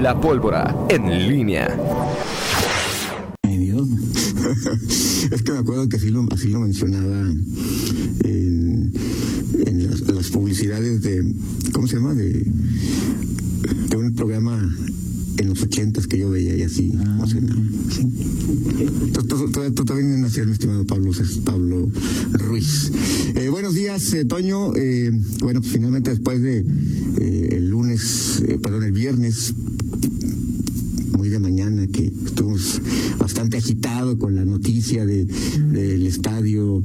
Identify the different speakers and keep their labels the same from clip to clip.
Speaker 1: La pólvora en línea.
Speaker 2: es que me acuerdo que así lo, así lo mencionaba en, en las, las publicidades de, ¿cómo se llama? De, de un programa en los ochentas que yo veía y así. no sé, no. Sí. Tú, tú- tú- tú también nacías, mi estimado Pablo, es Pablo Ruiz. Eh, buenos días, eh, Toño. Eh, bueno, pues finalmente después de eh, el lunes, eh, perdón, el viernes Yeah. De mañana que estuvimos bastante agitado con la noticia de, del estadio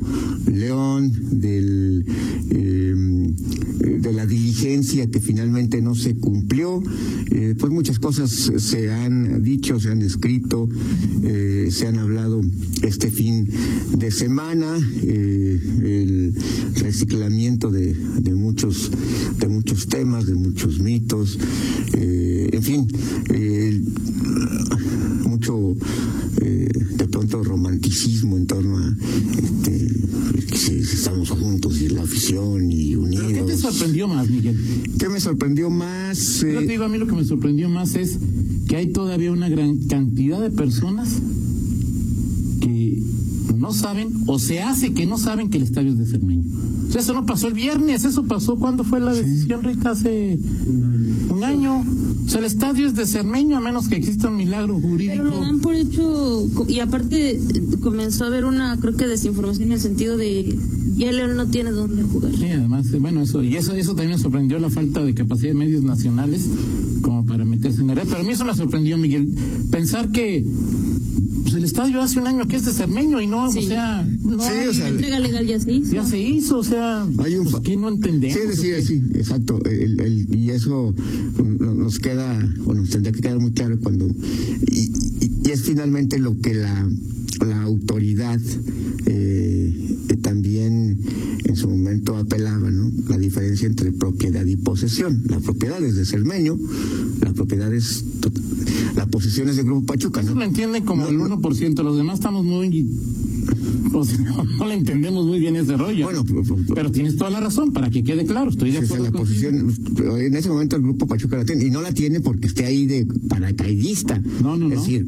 Speaker 2: León, del eh, de la diligencia que finalmente no se cumplió. Eh, pues muchas cosas se han dicho, se han escrito, eh, se han hablado este fin de semana, el reciclamiento de, muchos de muchos temas, de muchos mitos, en fin, mucho eh, de pronto romanticismo en torno a este, que estamos juntos y la afición y unidos.
Speaker 3: ¿Qué te sorprendió más, Miguel?
Speaker 2: ¿Qué me sorprendió más?
Speaker 3: Yo te
Speaker 2: Eh,
Speaker 3: digo, a mí lo que me sorprendió más es que hay todavía una gran cantidad de personas que no saben o se hace que no saben que el estadio es de Cermeño. O sea, eso no pasó el viernes, eso pasó cuando fue la decisión, Rita, hace un año. O sea, el estadio es de Cermeño a menos que exista un milagro
Speaker 4: Pero
Speaker 3: jurídico.
Speaker 4: lo dan por hecho, y aparte eh, comenzó a haber una, creo que desinformación en el sentido de, ya León no tiene dónde jugar.
Speaker 3: Sí, además, eh, bueno, eso, y eso, eso también me sorprendió la falta de capacidad de medios nacionales como para meterse en el Pero a mí eso me sorprendió, Miguel. Pensar que el estadio hace un año que es de Cermeño y no,
Speaker 4: Sí.
Speaker 3: o sea, no
Speaker 2: Sí,
Speaker 3: hay-
Speaker 2: o sea,
Speaker 4: La entrega legal ya se hizo.
Speaker 3: ya se hizo, o sea,
Speaker 2: Hay un
Speaker 3: pues,
Speaker 2: fa-
Speaker 3: ¿qué no entendemos?
Speaker 2: Sí, sí, sí, exacto. El- el- y eso mm, nos queda, o nos tendría que quedar muy claro cuando. Y, y- y es finalmente lo que la, la autoridad eh, eh, también en su momento apelaba, ¿no? La diferencia entre propiedad y posesión. La propiedad es de Cermeño, la propiedad es. Tot- La posesión es del Grupo Pachuca,
Speaker 3: Eso
Speaker 2: ¿no?
Speaker 3: lo entienden como
Speaker 2: No,
Speaker 3: el
Speaker 2: no.
Speaker 3: 1%, los demás estamos muy... No, no le entendemos muy bien ese rollo.
Speaker 2: Bueno,
Speaker 3: pero tienes toda la razón, para que quede claro, estoy de acuerdo
Speaker 2: la posición, en ese momento el grupo Pachuca la tiene, y no la tiene porque esté ahí de paracaidista.
Speaker 3: No, no,
Speaker 2: es
Speaker 3: no.
Speaker 2: decir,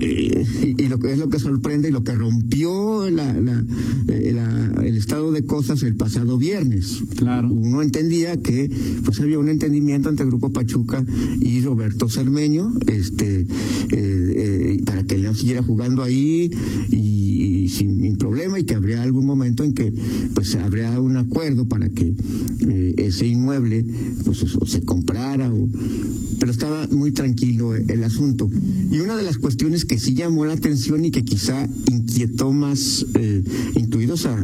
Speaker 2: eh, y, y lo que es lo que sorprende y lo que rompió la, la- eh, la- el estado de cosas el pasado viernes.
Speaker 3: Claro.
Speaker 2: Uno entendía que pues había un entendimiento entre el grupo Pachuca y Roberto Cermeño, este, eh, eh, para que León siguiera jugando ahí y, y sin, problema y que habría algún momento en que pues habría un acuerdo para que eh, ese inmueble pues o, se comprara o pero estaba muy tranquilo el asunto. Y una de las cuestiones que sí llamó la atención y que quizá inquietó más eh, incluidos a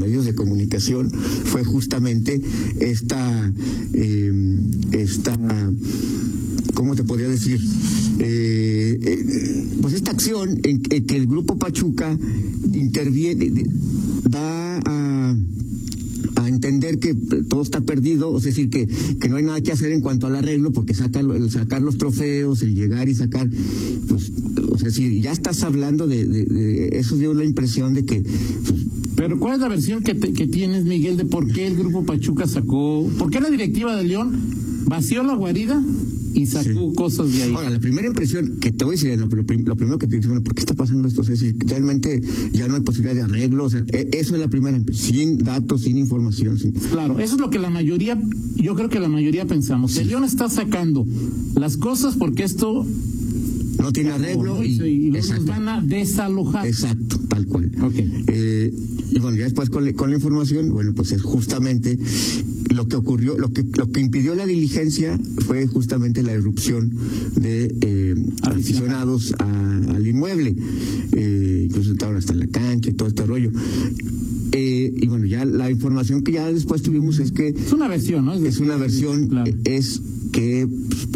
Speaker 2: medios de comunicación fue justamente esta eh, esta ¿cómo te podría decir? Eh, eh, pues esta acción en, que- el grupo Pachuca interviene, da a, entender que todo está perdido, es decir, que, que no hay nada que hacer en cuanto al arreglo, porque sacar, el sacar los trofeos, el llegar y sacar, pues, o sea, si ya estás hablando de, de- de- eso dio la impresión de que pues,
Speaker 3: Pero ¿cuál es la versión que, te- que tienes, Miguel, de por qué el grupo Pachuca sacó, por qué la directiva de León vació la guarida y sacó
Speaker 2: Sí.
Speaker 3: cosas de ahí?
Speaker 2: Ahora, la primera impresión que te voy a decir, lo, lo prim- lo primero que te dice, bueno, ¿por qué está pasando esto? O sea, si realmente ya no hay posibilidad de arreglo, o sea, e- eso es la primera impresión, sin datos, sin información. sin-
Speaker 3: Claro, eso es lo que la mayoría, yo creo que la mayoría pensamos. El León está sacando las cosas porque esto
Speaker 2: No tiene arreglo y,
Speaker 3: y, nos
Speaker 2: exacto,
Speaker 3: van a desalojar.
Speaker 2: exacto, tal cual.
Speaker 3: Ok.
Speaker 2: Eh, y bueno, ya después con, la- con la información, bueno, pues es justamente lo que ocurrió, lo que lo que impidió la diligencia fue justamente la irrupción de eh, aficionados a- al inmueble. Eh, incluso entraron hasta la cancha y todo este rollo. Eh, y bueno, ya la información que ya después tuvimos es que
Speaker 3: Es una versión, ¿no?
Speaker 2: es una versión
Speaker 3: Claro.
Speaker 2: es que pues,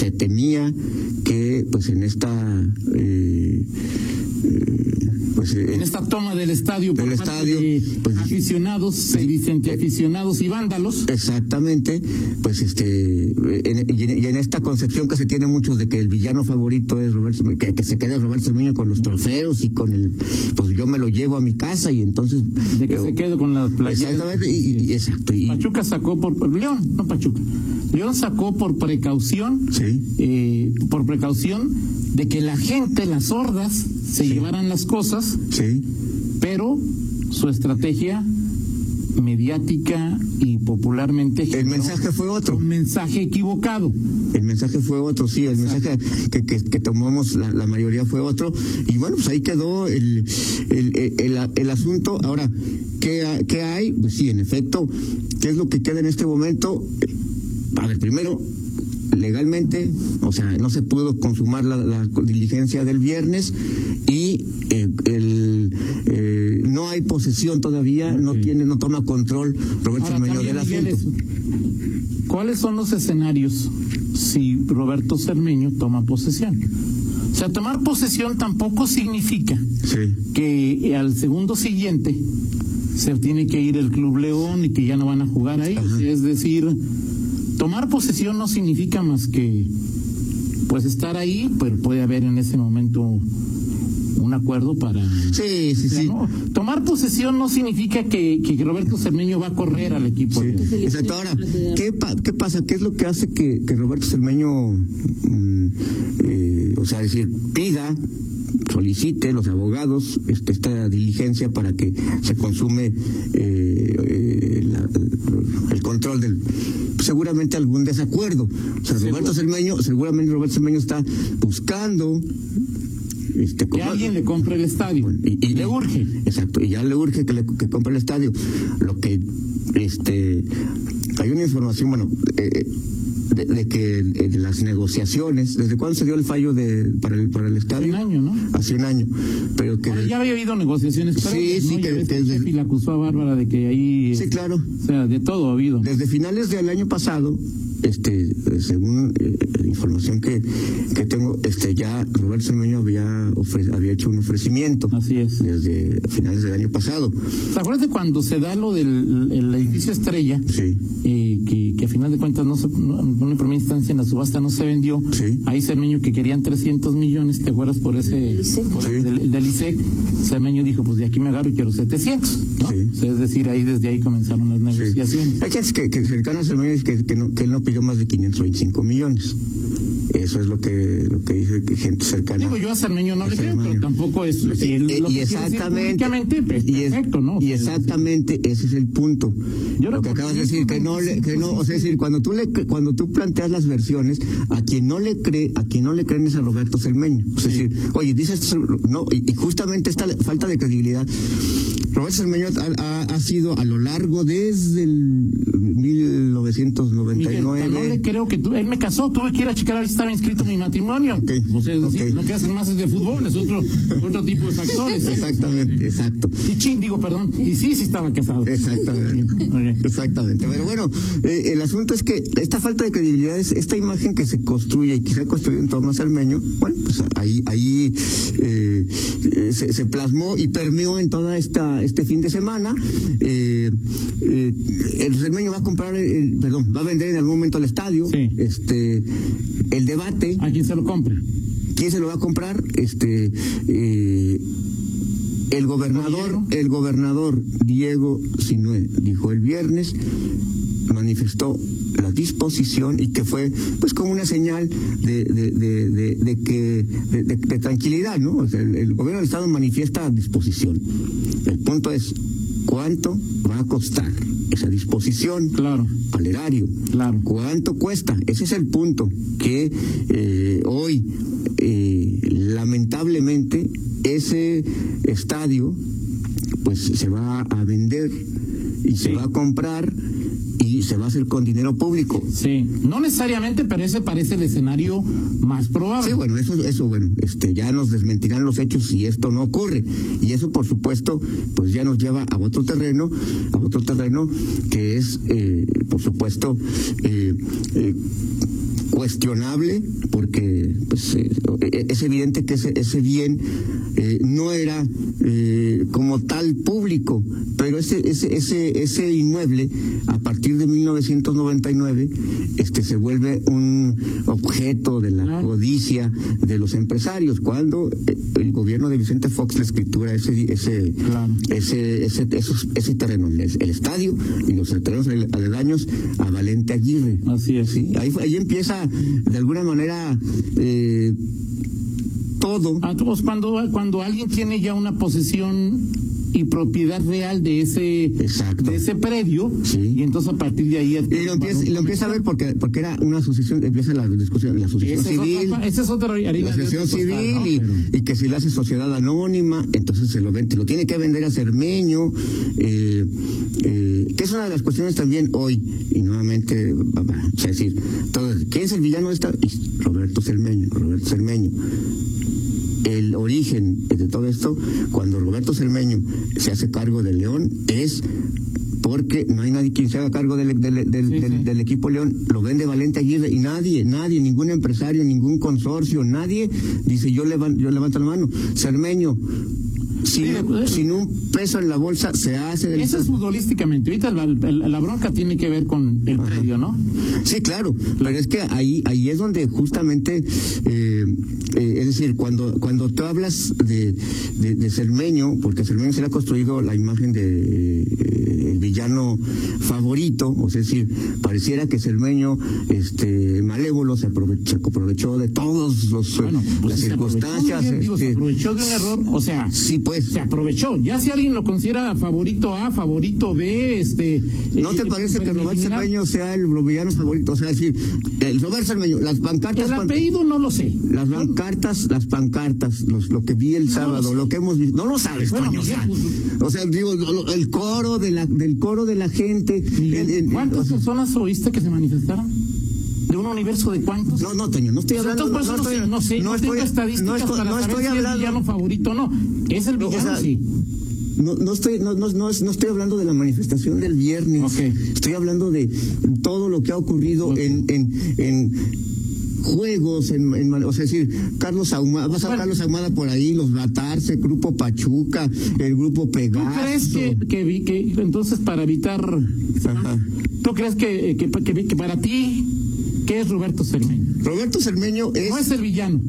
Speaker 2: se temía que pues en esta eh, eh, pues eh,
Speaker 3: En esta toma del estadio por
Speaker 2: Del
Speaker 3: parte
Speaker 2: estadio,
Speaker 3: de
Speaker 2: pues,
Speaker 3: aficionados, se dicen que aficionados y vándalos.
Speaker 2: Exactamente, pues este, en- y, en, y en esta concepción que se tiene muchos de que el villano favorito es Roberto, que, que se quede Roberto Cermeño con los trofeos y con el, pues yo me lo llevo a mi casa y entonces.
Speaker 3: De que
Speaker 2: eh,
Speaker 3: se quede con.
Speaker 2: Exactamente, y, y- exacto. Y,
Speaker 3: Pachuca sacó por, por León, no Pachuca. Lo sacó por precaución,
Speaker 2: Sí.
Speaker 3: eh, por precaución de que la gente, las hordas, se llevaran las cosas,
Speaker 2: Sí.
Speaker 3: pero su estrategia mediática y popularmente
Speaker 2: El mensaje fue otro.
Speaker 3: un mensaje equivocado.
Speaker 2: El mensaje fue otro, sí, el mensaje que, que, que tomamos la, la mayoría fue otro. Y bueno, pues ahí quedó el, el, el, asunto. Ahora, ¿qué, ¿qué hay? Pues sí, en efecto, ¿qué es lo que queda en este momento? A ver, primero, legalmente, o sea, no se pudo consumar la, la diligencia del viernes y eh, el, eh, no hay posesión todavía, no tiene, no toma control Roberto Cermeño del asunto.
Speaker 3: es- ¿Cuáles son los escenarios si Roberto Cermeño toma posesión? O sea, tomar posesión tampoco significa
Speaker 2: Sí.
Speaker 3: que al segundo siguiente se tiene que ir el Club León y que ya no van a jugar ahí.
Speaker 2: Ajá.
Speaker 3: Es decir, tomar posesión no significa más que pues estar ahí, pero puede haber en ese momento un acuerdo para...
Speaker 2: Sí, sí, sí.
Speaker 3: no, tomar posesión no significa que, que Roberto Cermeño va a correr al equipo.
Speaker 2: Sí,
Speaker 3: de-
Speaker 2: exacto. Ahora, ¿qué, pa- ¿qué pasa? ¿Qué es lo que hace que, que Roberto Cermeño, mm, eh, o sea, decir, pida, solicite los abogados este, esta diligencia para que se consume eh, eh, la- el control del seguramente algún desacuerdo. O sea, Roberto Cermeño, seguramente Roberto Cermeño está buscando este,
Speaker 3: Que alguien le compre el estadio.
Speaker 2: y, y-
Speaker 3: le urge.
Speaker 2: Exacto, y ya le urge que, le, que compre el estadio. Lo que, este, hay una información, bueno, eh, de, de que eh, de las negociaciones, ¿desde cuándo se dio el fallo de para el, para el estadio?
Speaker 3: un año, ¿no?
Speaker 2: Hace un año, pero que...
Speaker 3: Ya había habido negociaciones
Speaker 2: Sí,
Speaker 3: previas,
Speaker 2: sí,
Speaker 3: ¿no?
Speaker 2: que- que
Speaker 3: el
Speaker 2: desde-
Speaker 3: Sheffield acusó a Bárbara de que ahí...
Speaker 2: Sí, claro.
Speaker 3: O sea, de todo ha habido.
Speaker 2: Desde finales del año pasado, este, eh, según eh, la información que, que tengo, este, ya Roberto Cermeño había, ofre- había hecho un ofrecimiento.
Speaker 3: Así es.
Speaker 2: Desde finales del año pasado.
Speaker 3: ¿Te acuerdas de cuando se da lo del el edificio Estrella?
Speaker 2: Sí.
Speaker 3: eh, que, que a final de cuentas no se, no, en primera instancia en la subasta no se vendió.
Speaker 2: Sí.
Speaker 3: Ahí Cermeño que querían 300 millones, ¿te acuerdas por ese
Speaker 4: ISEC.
Speaker 3: por
Speaker 2: Sí.
Speaker 3: el del, del ISEC? Cermeño dijo, pues de aquí me agarro y quiero 700. ¿no?
Speaker 2: Sí.
Speaker 3: O sea, es decir, ahí desde ahí comenzaron las
Speaker 2: Sí.
Speaker 3: negociaciones.
Speaker 2: Hay gente que, que cercano a Cermeño dice que, que, no, que él no pidió más de 525 millones. Eso es lo que, lo que dice que gente cercana.
Speaker 3: Digo, yo a Cermeño no
Speaker 2: a
Speaker 3: le creo, pero tampoco es si él
Speaker 2: eh,
Speaker 3: lo que
Speaker 2: y
Speaker 3: decir
Speaker 2: exactamente,
Speaker 3: pues,
Speaker 2: y, es-
Speaker 3: perfecto, ¿no?
Speaker 2: Y exactamente ese es el punto.
Speaker 3: Yo
Speaker 2: lo que acabas de decir, que no, le, que no,
Speaker 3: 25,
Speaker 2: o sea, es decir, cuando tú le, cuando tú planteas las versiones, a quien no le cree, a quien no le creen es a Roberto Cermeño. Es decir, oye, dices, no, y, y justamente esta falta de credibilidad. Roberto Cermeño ha, sido a lo largo desde el
Speaker 3: Miguel,
Speaker 2: 1999.
Speaker 3: no le creo que tú, él me casó, tuve que ir a checar a si estaba inscrito mi matrimonio.
Speaker 2: Ok,
Speaker 3: O sea, es decir,
Speaker 2: ok.
Speaker 3: lo que hacen más es de fútbol, es otro, otro tipo de factores.
Speaker 2: Exactamente, exacto.
Speaker 3: Y chin, digo, perdón, y sí, sí estaba casado.
Speaker 2: Exactamente. Exactamente. Pero bueno, eh, el asunto es que esta falta de credibilidad es esta imagen que se construye y que se ha construido en torno a Cermeño, bueno, pues ahí, ahí eh, se, se plasmó y permeó en toda esta este fin de semana. Eh, el Cermeño va a comprar, el- perdón, va a vender en algún momento el estadio.
Speaker 3: Sí.
Speaker 2: Este, el debate,
Speaker 3: A quien se lo compre.
Speaker 2: ¿quién se lo va a comprar? Este, eh, el gobernador, el gobernador Diego Sinue dijo el viernes, manifestó la disposición y que fue pues como una señal de, de, de, de- de que de, tranquilidad, ¿no? O sea, el, el gobierno del estado manifiesta disposición. El punto es cuánto va a costar esa disposición
Speaker 3: Claro,
Speaker 2: al erario.
Speaker 3: claro.
Speaker 2: ¿Cuánto cuesta? Ese es el punto que eh, hoy, eh, lamentablemente, ese estadio pues se va a vender y se va a comprar y se va a hacer con dinero público.
Speaker 3: Sí, no necesariamente, pero ese parece el escenario más probable.
Speaker 2: Sí, bueno, eso, eso, bueno, este, ya nos desmentirán los hechos si esto no ocurre. Y eso, por supuesto, pues ya nos lleva a otro terreno, a otro terreno que es, eh, por supuesto, eh, eh, cuestionable porque pues, eh, es evidente que ese, ese bien eh, no era eh, como tal público, pero ese, ese, ese, ese inmueble a partir de 1999 este, se vuelve un objeto de la codicia de los empresarios cuando el gobierno de Vicente Fox le escritura ese ese ese, ese, ese terreno, el, estadio y los terrenos aledaños a Valente Aguirre.
Speaker 3: Así es.
Speaker 2: ¿sí? Ahí, ahí empieza de alguna manera eh, todo.
Speaker 3: Ah, cuando, cuando alguien tiene ya una posesión y propiedad real de ese de ese predio y entonces a partir de ahí
Speaker 2: y lo empieza, lo empieza a ver porque porque era una asociación empieza la discusión la asociación civil.
Speaker 3: esa es otra
Speaker 2: la asociación civil y, que si le hace sociedad anónima entonces se lo vende lo tiene que vender a Cermeño eh, eh, que es una de las cuestiones también hoy y nuevamente es decir todo, quién es el villano de esta Roberto Cermeño Roberto Cermeño el origen de todo esto, cuando Roberto Cermeño se hace cargo de León, es porque no hay nadie quien se haga cargo del, del, equipo León, lo vende Valente Aguirre y nadie, nadie, ningún empresario, ningún consorcio, nadie dice yo, levanto, yo levanto la mano. Cermeño, sin, un peso en la bolsa se hace
Speaker 3: Eso es futbolísticamente. Ahorita la, bronca tiene que ver con el predio, ¿no?
Speaker 2: Sí, claro. Pero es que ahí, ahí es donde justamente, eh, eh, es decir, cuando, cuando tú hablas de, de, Cermeño, porque Cermeño se le ha construido la imagen de eh, el villano favorito, o sea, es decir, pareciera que Cermeño, este, malévolo, se aprovechó, de todos los pues las circunstancias.
Speaker 3: se este, aprovechó de un error, o sea,
Speaker 2: sí, pues,
Speaker 3: se aprovechó. Ya si alguien lo considera favorito A, favorito B, este.
Speaker 2: ¿No te eh, parece que Roberto Cermeño sea el villano favorito? O sea, decir, el Roberto Cermeño, las pancartas.
Speaker 3: El apellido no lo sé.
Speaker 2: Las pancartas, las pancartas, lo que vi el sábado, lo, que hemos visto. No lo sabes, bueno, O sea, digo, el coro de la, del coro de la gente.
Speaker 3: ¿Cuántas personas oíste que se manifestaron? De un universo de cuántos.
Speaker 2: No, no, Toño, no estoy hablando.
Speaker 3: no, estoy, no, sé, no, tengo estadísticas para saber estoy si hablando, es el villano favorito no. Es el villano, sí.
Speaker 2: No, no estoy no, no, no, estoy hablando de la manifestación del viernes.
Speaker 3: Okay.
Speaker 2: Estoy hablando de todo lo que ha ocurrido en, en, en juegos, en, en, o sea, decir, Carlos Ahumada, vas a ver Carlos Ahumada por ahí, los Batarse, el grupo Pachuca, el grupo Pegaso.
Speaker 3: ¿Tú crees que, que, que entonces para evitar, Ajá. ¿tú crees que, que, que para ti ¿Qué es Roberto Cermeño?
Speaker 2: Roberto Cermeño es.
Speaker 3: No es el villano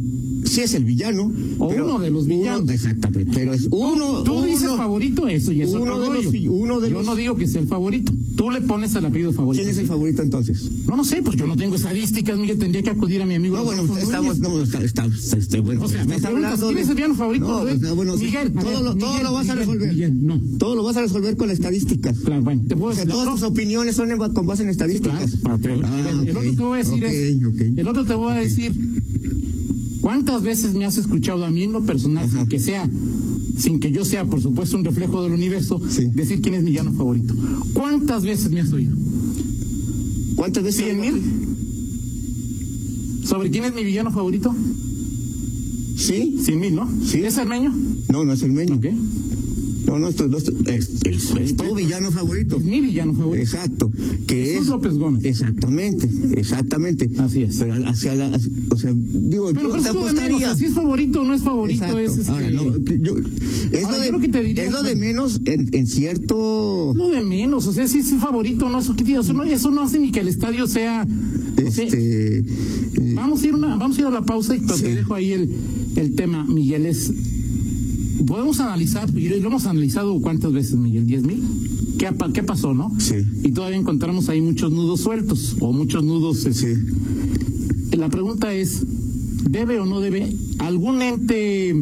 Speaker 2: sí es el villano.
Speaker 3: O uno de los villanos.
Speaker 2: exactamente, pero es uno.
Speaker 3: Tú dices favorito, eso y eso
Speaker 2: uno de los, uno de
Speaker 3: Yo no digo que sea el favorito. Tú le pones el apellido favorito.
Speaker 2: ¿Quién es el favorito entonces?
Speaker 3: No, no sé, pues yo no tengo estadísticas, Miguel, tendría que acudir a mi amigo.
Speaker 2: No, bueno, estamos, no, está, está, está, bueno.
Speaker 3: O sea, me hablando ¿quién es el villano favorito?
Speaker 2: No, pues, bueno, Miguel, todo, lo, todo lo vas a resolver. Miguel, no. Todo lo vas a resolver con estadísticas.
Speaker 3: Claro, bueno,
Speaker 2: te puedo decir. todas tus opiniones son con base en estadísticas.
Speaker 3: Claro, ah, el, otro te voy a decir es, el otro te voy a decir ¿Cuántas veces me has escuchado a mí en lo personal, sin que sea, sin que yo sea, por supuesto, un reflejo del universo, decir quién es mi llano favorito? ¿Cuántas veces me has oído?
Speaker 2: ¿Cuántas veces?
Speaker 3: ¿Cien mil? ¿Sobre quién es mi villano favorito?
Speaker 2: Sí.
Speaker 3: Cien mil, ¿no?
Speaker 2: Sí.
Speaker 3: ¿Es Armeño?
Speaker 2: No, no es Armeño.
Speaker 3: ¿Qué?
Speaker 2: No, no, esto, no es, es, tu villano favorito.
Speaker 3: mi villano favorito.
Speaker 2: Exacto. Que es
Speaker 3: López Gómez.
Speaker 2: Exactamente, exactamente.
Speaker 3: Así es.
Speaker 2: Pero hacia la, o sea, digo,
Speaker 3: pero, yo te apostaría. si es favorito o no es favorito,
Speaker 2: Exacto.
Speaker 3: es,
Speaker 2: Ahora, no, yo, es, Ahora, lo de, que te diría, es lo de menos en, en, cierto.
Speaker 3: No de menos, o sea, si es favorito o no, eso, eso, no, eso no hace ni que el estadio sea.
Speaker 2: Este,
Speaker 3: eh, vamos a ir una, vamos a ir a la pausa y te dejo ahí el, el tema, Miguel. Es podemos analizar, y lo hemos analizado cuántas veces, Miguel, diez mil. ¿Qué, ¿Qué, pasó, no?
Speaker 2: Sí.
Speaker 3: Y todavía encontramos ahí muchos nudos sueltos o muchos nudos.
Speaker 2: Sí.
Speaker 3: La pregunta es, ¿debe o no debe algún ente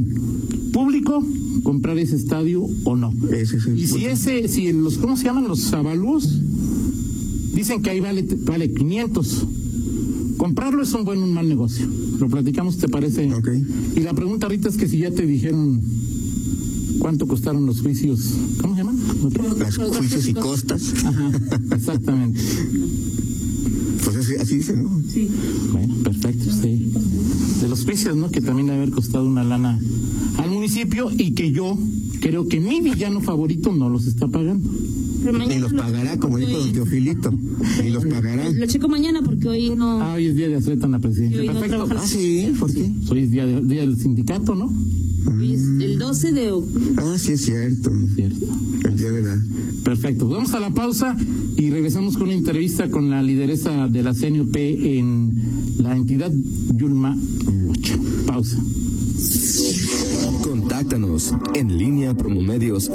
Speaker 3: público comprar ese estadio o no?
Speaker 2: Ese es el
Speaker 3: y si ese, si los, ¿cómo se llaman los avalúos? Dicen que ahí vale, vale 500. Comprarlo es un buen o un mal negocio. Lo platicamos, ¿te parece?
Speaker 2: Ok.
Speaker 3: Y la pregunta ahorita es que si ya te dijeron cuánto costaron los juicios, ¿cómo se llaman?
Speaker 2: Los juicios y costas.
Speaker 3: Ajá, exactamente.
Speaker 2: Pues así, así dice, ¿no?
Speaker 4: Sí.
Speaker 3: Bueno, perfecto, sí. De los juicios, ¿no? Que también debe haber costado una lana al municipio y que yo creo que mi villano favorito no los está pagando.
Speaker 4: Pero mañana
Speaker 2: Ni los
Speaker 4: lo-
Speaker 2: pagará, como dijo don Teofilito. Ni los pagará.
Speaker 4: Lo checo mañana porque hoy no.
Speaker 3: Ah, hoy es día de atleta en la presidencia.
Speaker 4: no
Speaker 3: Perfecto.
Speaker 4: trabaja.
Speaker 2: Ah, sí, ¿por qué?
Speaker 3: Hoy es día, de- día del sindicato, ¿no?
Speaker 4: Hoy es 12 de octubre.
Speaker 2: Ah, sí, es cierto.
Speaker 3: Cierto.
Speaker 2: El día de la.
Speaker 3: Perfecto. Vamos a la pausa y regresamos con una entrevista con la lideresa de la CNUP en la entidad Yulma Rocha. Pausa.
Speaker 1: Contáctanos en línea promomedios